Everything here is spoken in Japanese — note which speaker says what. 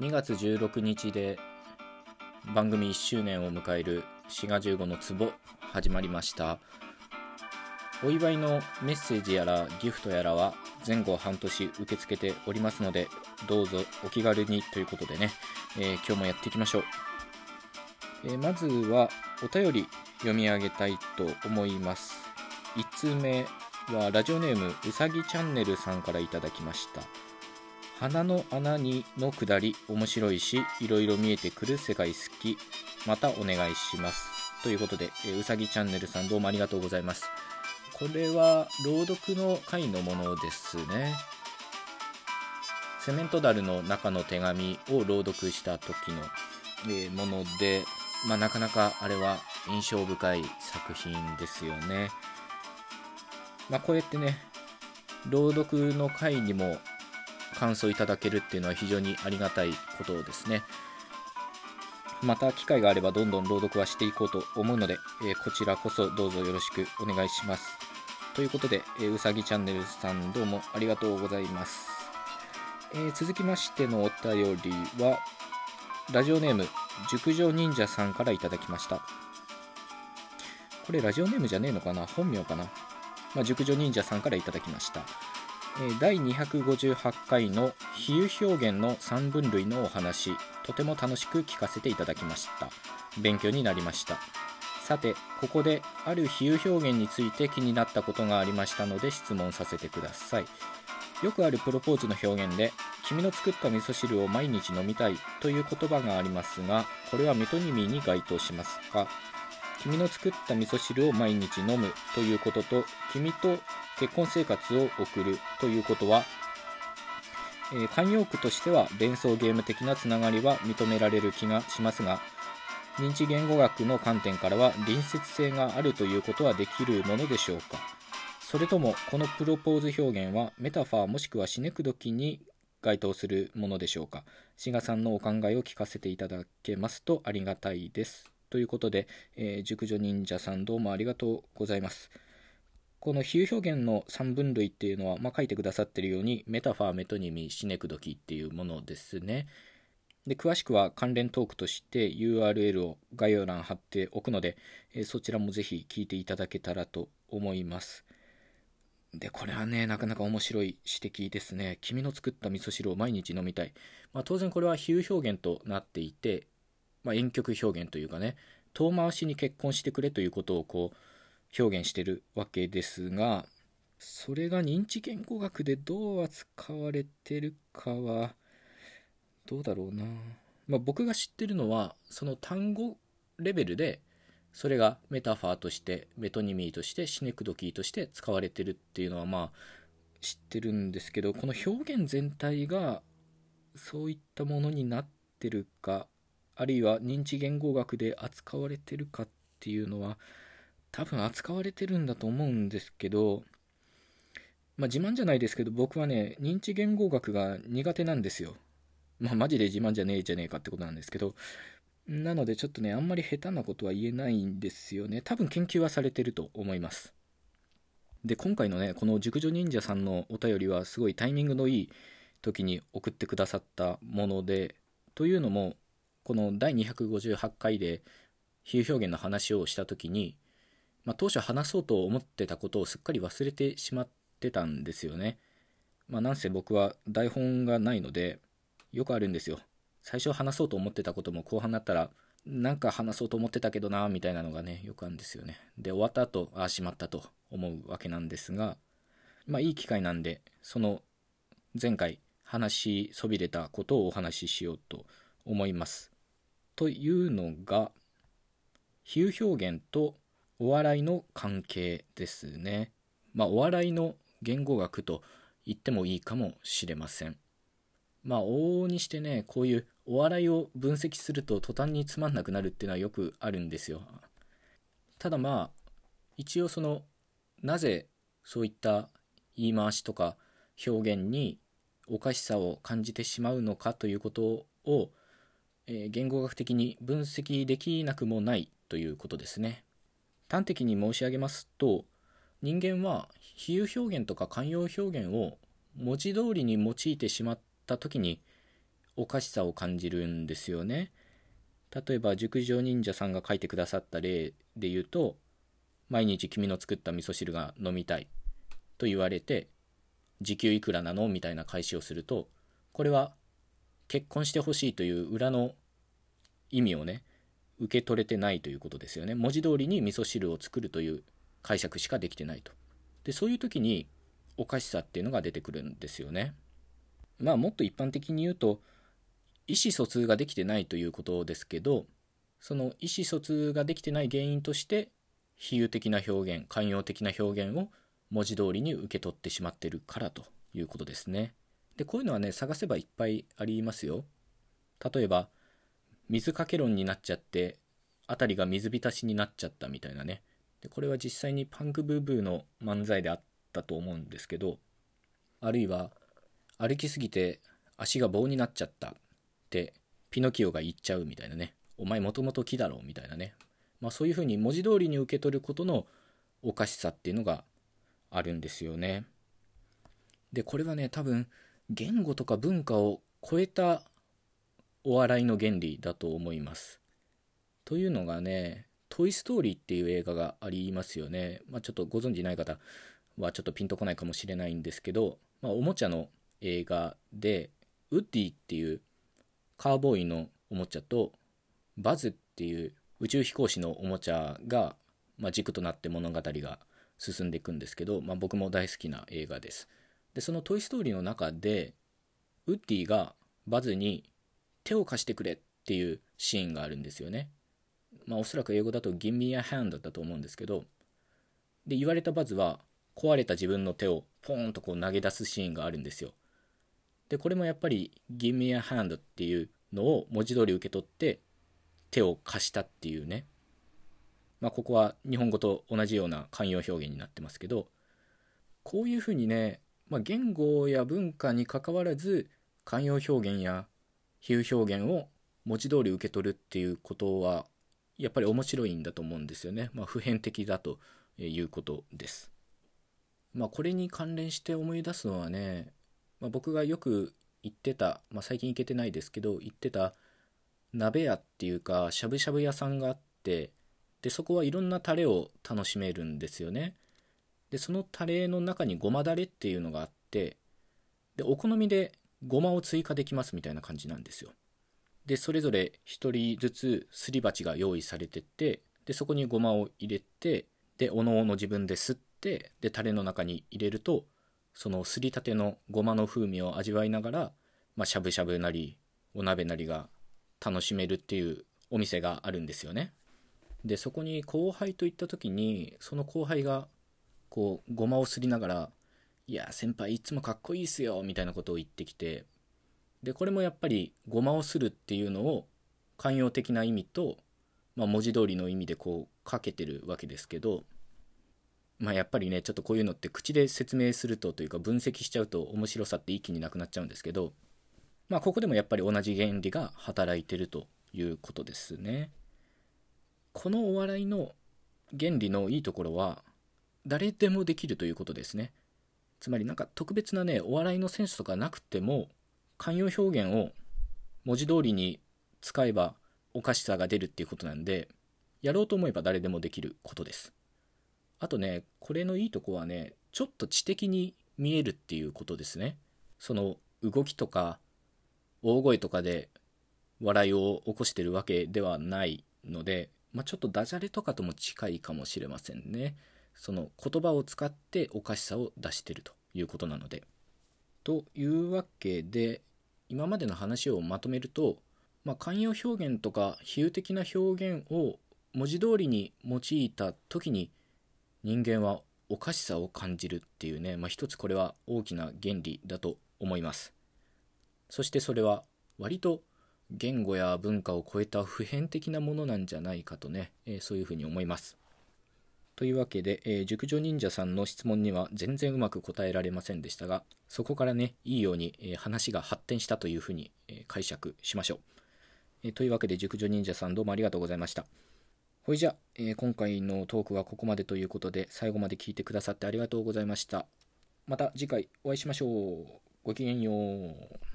Speaker 1: 2月16日で番組1周年を迎える滋賀15の壺始まりました。お祝いのメッセージやらギフトやらは前後半年受け付けておりますのでどうぞお気軽にということでね、えー、今日もやっていきましょう、えー、まずはお便り読み上げたいと思います。1通目はラジオネームうさぎチャンネルさんからいただきました。鼻の穴にのくだり面白いしいろいろ見えてくる世界好きまたお願いします。ということで、えうさぎチャンネルさんどうもありがとうございます。これは朗読の回のものですね。セメントダルの中の手紙を朗読した時の、えもので、まあ、なかなかあれは印象深い作品ですよね、まあ、こうやってね朗読の回にも感想いただけるっていうのは非常にありがたいことですね。また機会があればどんどん朗読はしていこうと思うので、え、こちらこそどうぞよろしくお願いします。ということで、え、うさぎチャンネルさんどうもありがとうございます。えー、続きましてのお便りは、ラジオネーム、熟女忍者さんからいただきました。これラジオネームじゃねえのかな？本名かな？まあ、熟女忍者さんからいただきました。第258回の比喩表現の3分類のお話とても楽しく聞かせていただきました。勉強になりました。さてここである比喩表現について気になったことがありましたので質問させてください。よくあるプロポーズの表現で君の作った味噌汁を毎日飲みたいという言葉がありますがこれはメトニミーに該当しますか？君の作った味噌汁を毎日飲むということと君と結婚生活を送るということは、え、慣用句としては連想ゲーム的なつながりは認められる気がしますが認知言語学の観点からは隣接性があるということはできるものでしょうか。それともこのプロポーズ表現はメタファーもしくはシネクドキに該当するものでしょうか。志賀さんのお考えを聞かせていただけますとありがたいです。ということで、えー、熟女忍者さんどうもありがとうございます。この比喩表現の3分類っていうのは、まあ、書いてくださってるようにメタファーメトニミシネクドキっていうものですね。で詳しくは関連トークとして URL を概要欄貼っておくので、え、そちらもぜひ聞いていただけたらと思います。でこれはねなかなか面白い指摘ですね。君の作った味噌汁を毎日飲みたい、まあ、当然これは比喩表現となっていて、まあ、遠曲表現というかね遠回しに結婚してくれということをこう表現してるわけですがそれが認知言語学でどう扱われてるかはどうだろうな、まあ、僕が知ってるのはその単語レベルでそれがメタファーとしてメトニミーとしてシネクドキーとして使われてるっていうのはまあ知ってるんですけどこの表現全体がそういったものになってるかあるいは認知言語学で扱われてるかっていうのは多分扱われてるんだと思うんですけど、まあ、自慢じゃないですけど僕はね認知言語学が苦手なんですよ。まあマジで自慢じゃねえじゃねえかってことなんですけどなのでちょっとねあんまり下手なことは言えないんですよね。多分研究はされてると思います。で今回のねこの熟女忍者さんのお便りはすごいタイミングのいい時に送ってくださったものでというのもこの第258回で比喩表現の話をした時にまあ、当初話そうと思ってたことをすっかり忘れてしまってたんですよね。まあ、なんせ僕は台本がないので、よくあるんですよ。最初話そうと思ってたことも後半になったら、なんか話そうと思ってたけどな、みたいなのがね、よくあるんですよね。で、終わった後、ああ、しまったと思うわけなんですが、まあ、いい機会なんで、その前回話しそびれたことをお話ししようと思います。というのが、比喩表現とお笑いの関係ですね。まあ、お笑いの言語学と言ってもいいかもしれません。まあ、往々にしてね、こういうお笑いを分析すると途端につまんなくなるっていうのはよくあるんですよ。ただまあ、一応その、なぜそういった言い回しとか表現におかしさを感じてしまうのかということを、えー、言語学的に分析できなくもないということですね。端的に申し上げますと人間は比喩表現とか慣用表現を文字通りに用いてしまった時におかしさを感じるんですよね。例えば熟女忍者さんが書いてくださった例で言うと毎日君の作った味噌汁が飲みたいと言われて時給いくらなの？みたいな返しをするとこれは結婚してほしいという裏の意味をね受け取れてないということですよね。文字通りに味噌汁を作るという解釈しかできてないと。でそういう時におかしさっていうのが出てくるんですよね。まあもっと一般的に言うと意思疎通ができてないということですけどその意思疎通ができてない原因として比喩的な表現寛容的な表現を文字通りに受け取ってしまってるからということですね。でこういうのはね探せばいっぱいありますよ。例えば水かけ論になっちゃって辺りが水浸しになっちゃったみたいなね。でこれは実際にパンクブーブーの漫才であったと思うんですけどあるいは歩きすぎて足が棒になっちゃったってピノキオが言っちゃうみたいなね。お前もともと木だろみたいなね。まあそういうふうに文字通りに受け取ることのおかしさっていうのがあるんですよね。でこれはね多分言語とか文化を超えたお笑いの原理だと思います。というのがね「トイ・ストーリー」っていう映画がありますよね、まあ、ちょっとご存じない方はちょっとピンとこないかもしれないんですけど、まあ、おもちゃの映画でウッディっていうカーボーイのおもちゃとバズっていう宇宙飛行士のおもちゃが、まあ、軸となって物語が進んでいくんですけど、まあ、僕も大好きな映画です。でその「トイ・ストーリー」の中でウッディがバズに手を貸してくれっていうシーンがあるんですよね。まあおそらく英語だと「Give me a hand」だったと思うんですけどで言われたバズは壊れた自分の手をポーンとこう投げ出すシーンがあるんですよ。でこれもやっぱり「Give me a hand」っていうのを文字通り受け取って手を貸したっていうね。まあここは日本語と同じような慣用表現になってますけどこういうふうにね、まあ、言語や文化にかかわらず慣用表現や比喩表現を文字通り受け取るっていうことはやっぱり面白いんだと思うんですよね。まあ、普遍的だということです。まあ、これに関連して思い出すのはね、まあ、僕がよく行ってた、まあ、最近行けてないですけど行ってた鍋屋っていうかしゃぶしゃぶ屋さんがあってでそこはいろんなタレを楽しめるんですよねでそのタレの中にごまだれっていうのがあってでお好みでごまを追加できますみたいな感じなんですよ。でそれぞれ1人ずつすり鉢が用意されててでそこにごまを入れてでおのおの自分で吸ってでタレの中に入れるとそのすりたてのごまの風味を味わいながら、まあ、しゃぶしゃぶなりお鍋なりが楽しめるっていうお店があるんですよね。でそこに後輩と行った時にその後輩がこうごまをすりながら「いや先輩いつもかっこいいっすよ」みたいなことを言ってきてでこれもやっぱりごまをするっていうのを寛容的な意味と、まあ、文字通りの意味でこうかけてるわけですけどまあやっぱりねちょっとこういうのって口で説明するとというか分析しちゃうと面白さって一気になくなっちゃうんですけどまあここでもやっぱり同じ原理が働いてるということですね。このお笑いの原理のいいところは誰でもできるということですねつまりなんか特別なねお笑いのセンスとかなくても慣用表現を文字通りに使えばおかしさが出るっていうことなんでやろうと思えば誰でもできることですあとね、これのいいとこはね、ちょっと知的に見えるっていうことですね。その動きとか大声とかで笑いを起こしてるわけではないので、まあ、ちょっとダジャレとかとも近いかもしれませんね。その言葉を使っておかしさを出してるということなので。というわけで、今までの話をまとめると、まあ、慣用表現とか比喩的な表現を文字通りに用いた時に人間はおかしさを感じるっていうね、まあ、一つこれは大きな原理だと思いますそしてそれは割と言語や文化を超えた普遍的なものなんじゃないかとね、えー、そういうふうに思いますというわけで、えー、熟女忍者さんの質問には全然うまく答えられませんでしたがそこからねいいように、えー、話が発展したというふうに、え解釈しましょう、えというわけで熟女忍者さんどうもありがとうございましたほいじゃ、え、今回のトークはここまでということで、最後まで聞いてくださってありがとうございました。また次回お会いしましょう。ごきげんよう。